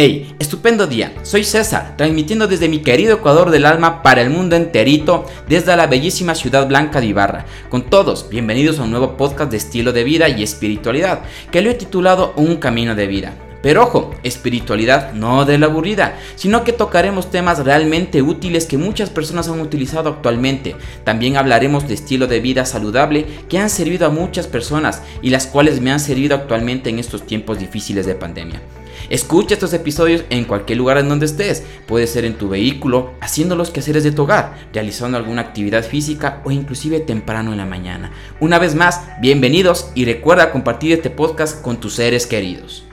Hey, estupendo día. Soy César, transmitiendo desde mi querido Ecuador del alma para el mundo enterito, desde la bellísima ciudad blanca de Ibarra. Con todos, bienvenidos a un nuevo podcast de estilo de vida y espiritualidad, que lo he titulado Un camino de vida. Pero ojo, espiritualidad no de la aburrida, sino que tocaremos temas realmente útiles que muchas personas han utilizado actualmente. También hablaremos de estilo de vida saludable que han servido a muchas personas y las cuales me han servido actualmente en estos tiempos difíciles de pandemia. Escucha estos episodios en cualquier lugar en donde estés. Puede ser en tu vehículo, haciendo los quehaceres de tu hogar, realizando alguna actividad física o inclusive temprano en la mañana. Una vez más, bienvenidos y recuerda compartir este podcast con tus seres queridos.